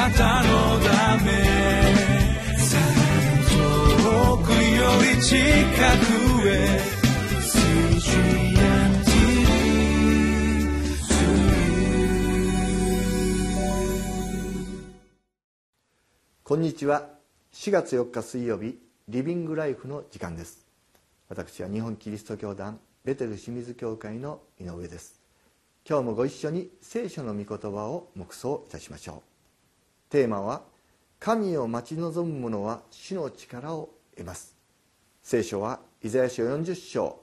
なたのため遠くより近くへこんにちは。4月4日水曜日リビングライフの時間です。私は日本キリスト教団ベテル清水教会の井上です。今日もご一緒に聖書の御言葉を黙想いたしましょう。テーマは神を待ち望む者は死の力を得ます。聖書はイザヤ書40章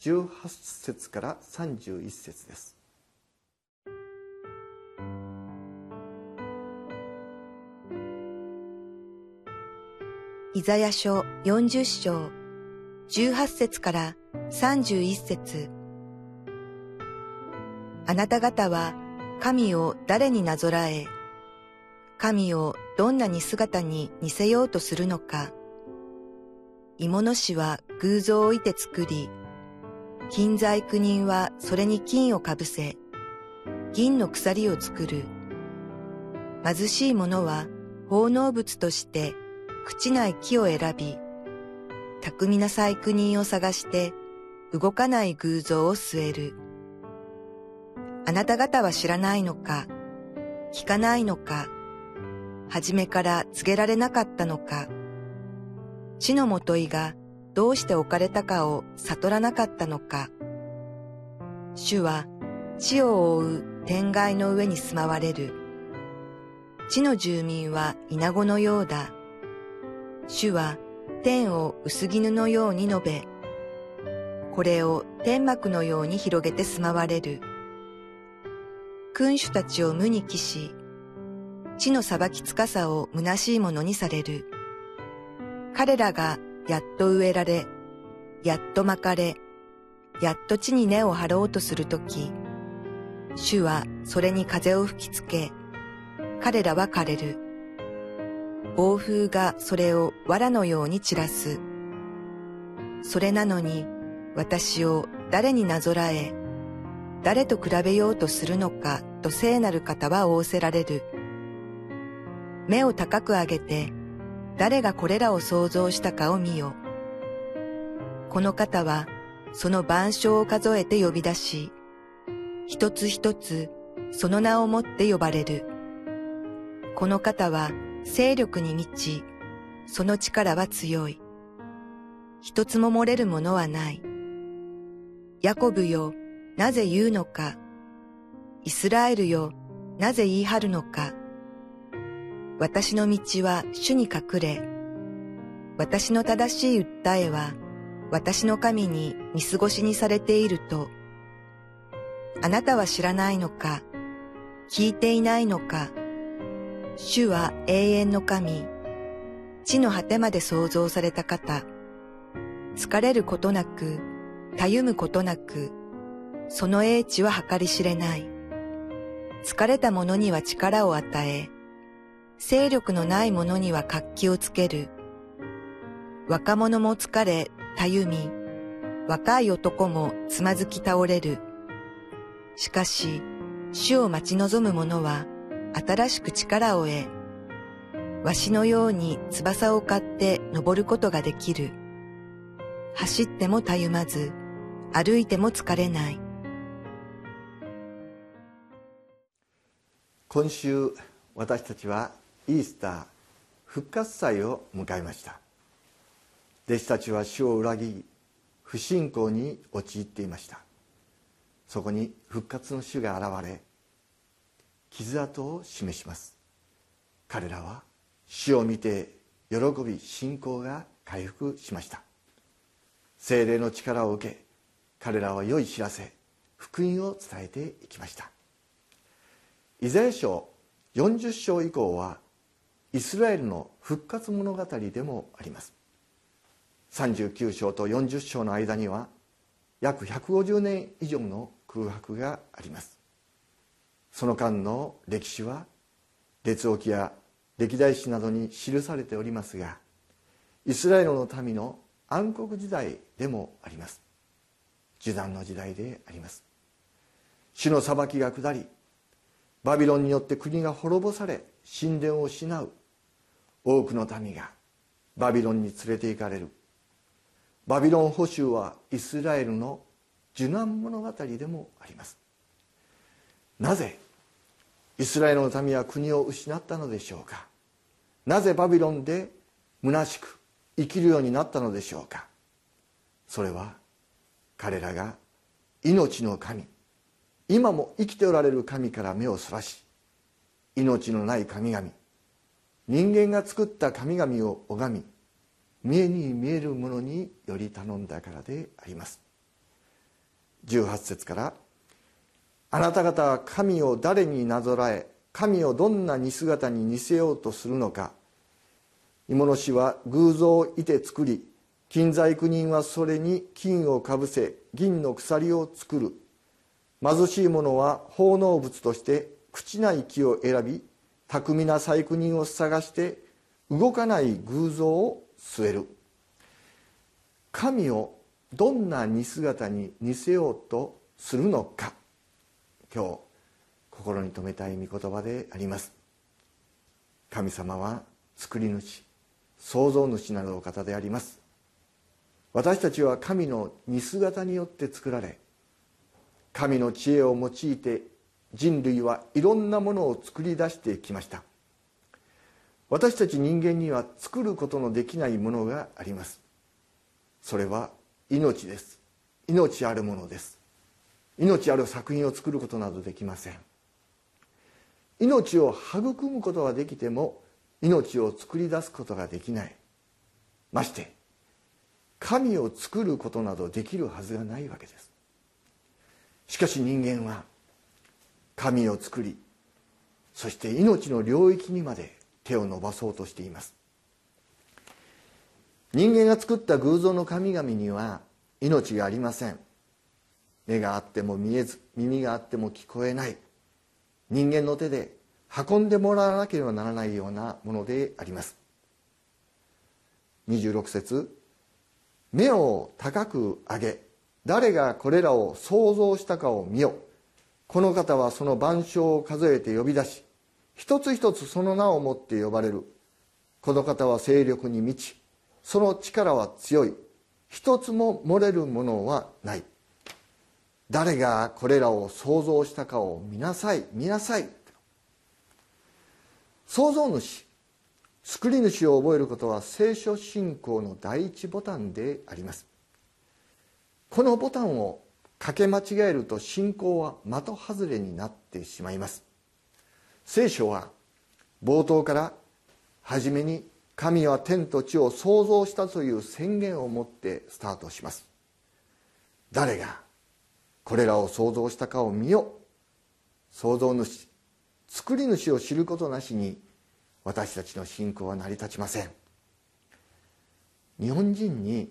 18節から31節です。イザヤ書40章18節から31節。あなた方は神を誰になぞらえ、神をどんなに姿に似せようとするのか。芋の師は偶像を置いて作り、金細工人はそれに金をかぶせ、銀の鎖を作る。貧しい者は奉納物として朽ちない木を選び、巧みな細工人を探して動かない偶像を据える。あなた方は知らないのか、聞かないのか、初めから告げられなかったのか、地のもといがどうして置かれたかを悟らなかったのか。主は地を覆う天外の上に住まわれる。地の住民は稲子のようだ。主は天を薄絹のように述べ、これを天幕のように広げて住まわれる。君主たちを無に帰し、地の裁きつかさを虚しいものにされる。彼らがやっと植えられ、やっと巻かれ、やっと地に根を張ろうとするとき、主はそれに風を吹きつけ、彼らは枯れる。暴風がそれを藁のように散らす。それなのに私を誰になぞらえ、誰と比べようとするのかと聖なる方は仰せられる。目を高く上げて、誰がこれらを想像したかを見よ。この方は、その万象を数えて呼び出し、一つ一つその名をもって呼ばれる。この方は勢力に満ち、その力は強い。一つも漏れるものはない。ヤコブよ、なぜ言うのか。イスラエルよ、なぜ言い張るのか。私の道は主に隠れ、私の正しい訴えは私の神に見過ごしにされていると、あなたは知らないのか、聞いていないのか、主は永遠の神、地の果てまで創造された方、疲れることなく、たゆむことなく、その英知は計り知れない。疲れた者には力を与え、勢力のない者には活気をつける。若者も疲れ、たゆみ、若い男もつまずき倒れる。しかし、主を待ち望む者は、新しく力を得、わしのように翼を買って登ることができる。走ってもたゆまず、歩いても疲れない。今週私たちはイースター復活祭を迎えました。弟子たちは主を裏切り不信仰に陥っていました。そこに復活の主が現れ傷跡を示します。彼らは主を見て喜び信仰が回復しました。精霊の力を受け彼らは良い知らせ福音を伝えていきました。イザヤ書40章以降はイスラエルの復活物語でもあります。39章と40章の間には約150年以上の空白があります。その間の歴史は列王記や歴代史などに記されておりますがイスラエルの民の暗黒時代でもあります。受難の時代であります。主の裁きが下りバビロンによって国が滅ぼされ神殿を失う。多くの民がバビロンに連れて行かれる。バビロン捕囚はイスラエルの受難物語でもあります。なぜイスラエルの民は国を失ったのでしょうか？なぜバビロンで虚しく生きるようになったのでしょうか？それは彼らが命の神今も生きておられる神から目をそらし命のない神々人間が作った神々を拝み見えに見えるものにより頼んだからであります。18節から「あなた方は神を誰になぞらえ神をどんな似姿に似せようとするのか。芋の氏は偶像をいて作り金細工人はそれに金をかぶせ銀の鎖を作る。貧しい者は奉納物として朽ちない木を選び巧みな細工人を探して動かない偶像を据える。神をどんな似姿に似せようとするのか今日心に留めたい御言葉であります。神様は作り主創造主なるお方であります。私たちは神の似姿によって作られ神の知恵を用いて人類はいろんなものを作り出してきました。私たち人間には作ることのできないものがあります。それは命です。命あるものです。命ある作品を作ることなどできません。命を育むことはできても命を作り出すことができない。まして神を作ることなどできるはずがないわけです。しかし人間は神を作りそして命の領域にまで手を伸ばそうとしています。人間が作った偶像の神々には命がありません。目があっても見えず耳があっても聞こえない。人間の手で運んでもらわなければならないようなものであります。26節目を高く上げ誰がこれらを想像したかを見よ。この方はその万象を数えて呼び出し一つ一つその名をもって呼ばれる。この方は勢力に満ちその力は強い。一つも漏れるものはない。誰がこれらを想像したかを見なさい見なさい。創造主作り主を覚えることは聖書信仰の第一ボタンであります。このボタンをかけ間違えると信仰は的外れになってしまいます。聖書は冒頭から初めに神は天と地を創造したという宣言を持ってスタートします。誰がこれらを創造したかを見よ創造主作り主を知ることなしに私たちの信仰は成り立ちません。日本人に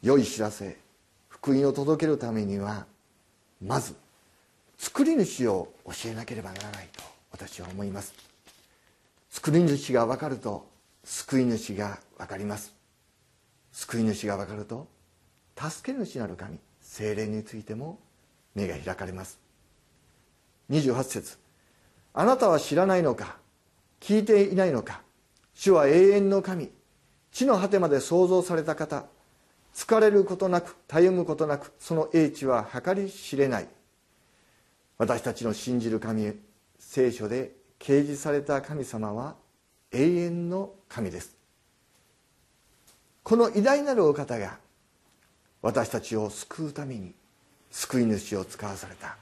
良い知らせ福音を届けるためにはまず作り主を教えなければならないと私は思います。作り主が分かると救い主が分かります。救い主が分かると助け主なる神精霊についても目が開かれます。28節あなたは知らないのか聞いていないのか主は永遠の神地の果てまで創造された方疲れることなくたゆむことなくその英知は計り知れない。私たちの信じる神聖書で掲示された神様は永遠の神です。この偉大なるお方が私たちを救うために救い主を使わされた。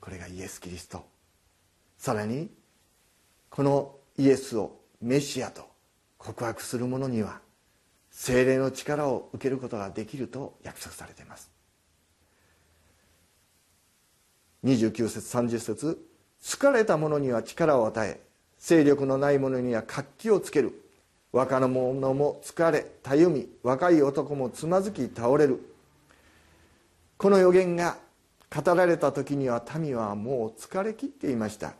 これがイエス・キリスト。さらにこのイエスをメシアと告白する者には精霊の力を受けることができると約束されています。29節30節疲れた者には力を与え勢力のない者には活気をつける。若者も疲れたゆみ若い男もつまずき倒れる。この予言が語られた時には民はもう疲れ切っていました。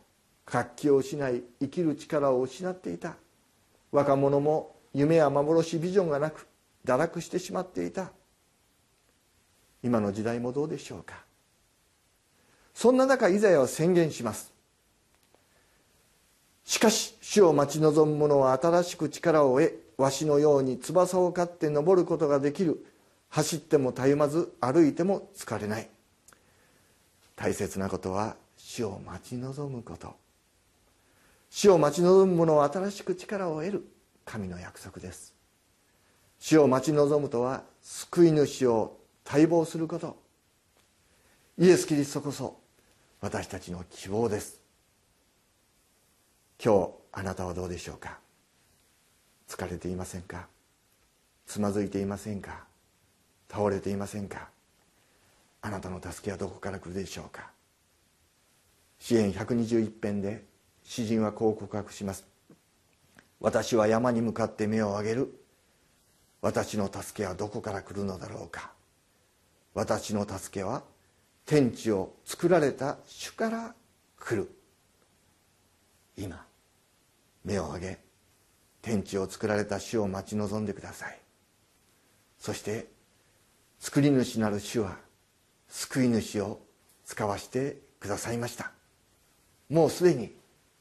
活気を失い生きる力を失っていた。若者も夢や幻ビジョンがなく堕落してしまっていた。今の時代もどうでしょうか。そんな中イザヤは宣言します。しかし主を待ち望む者は新しく力を得わしのように翼を飼って登ることができる。走ってもたゆまず歩いても疲れない。大切なことは主を待ち望むこと。主を待ち望む者は新しく力を得る。神の約束です。主を待ち望むとは救い主を待望すること。イエス・キリストこそ私たちの希望です。今日あなたはどうでしょうか？疲れていませんか？つまずいていませんか？倒れていませんか？あなたの助けはどこから来るでしょうか？支援121編で詩人はこう告白します。私は山に向かって目を上げる。私の助けはどこから来るのだろうか。私の助けは天地を作られた主から来る。今目を上げ天地を作られた主を待ち望んでください。そして作り主なる主は救い主を使わしてくださいました。もうすでに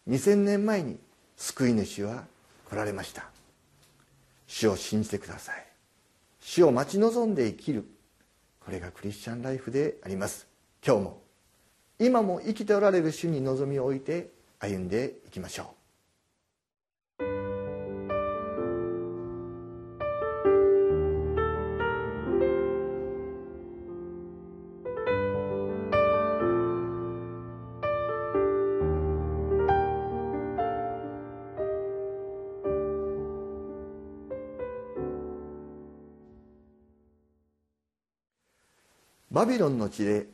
2000年前に救い主は来られました。主を信じてください。主を待ち望んで生きる。これがクリスチャンライフであります。今日も今も生きておられる主に望みを置いて歩んでいきましょう。バビロンの地で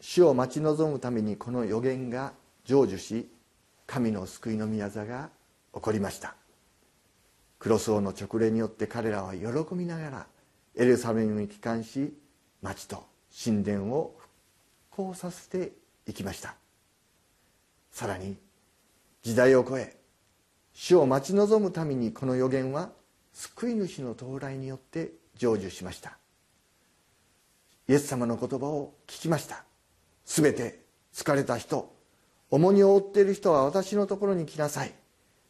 主を待ち望むためにこの予言が成就し神の救いの宮座が起こりました。クロス王の直令によって彼らは喜びながらエルサレムに帰還し町と神殿を復興させていきました。さらに時代を超え主を待ち望むためにこの予言は救い主の到来によって成就しました。イエス様の言葉を聞きました。すべて疲れた人重荷を負っている人は私のところに来なさい。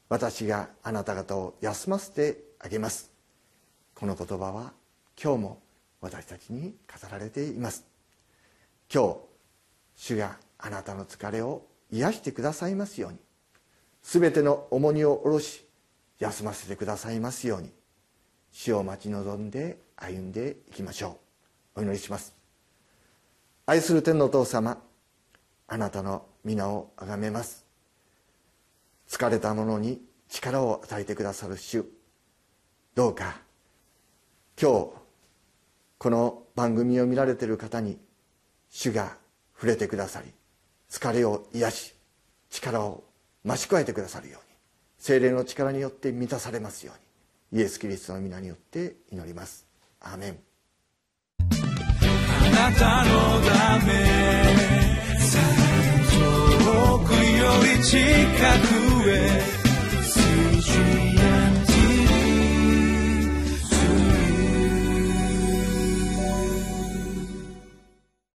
私があなた方を休ませてあげます。この言葉は今日も私たちに語られています。今日主があなたの疲れを癒してくださいますように。全ての重荷を下ろし休ませてくださいますように。主を待ち望んで歩んでいきましょう。お祈りします。愛する天のお父様あなたの皆をあがめます。疲れた者に力を与えてくださる主どうか今日この番組を見られている方に主が触れてくださり疲れを癒し力を増し加えてくださるように精霊の力によって満たされますようにイエス・キリストの皆によって祈ります。アーメン。なたのため。遠くより近くへ。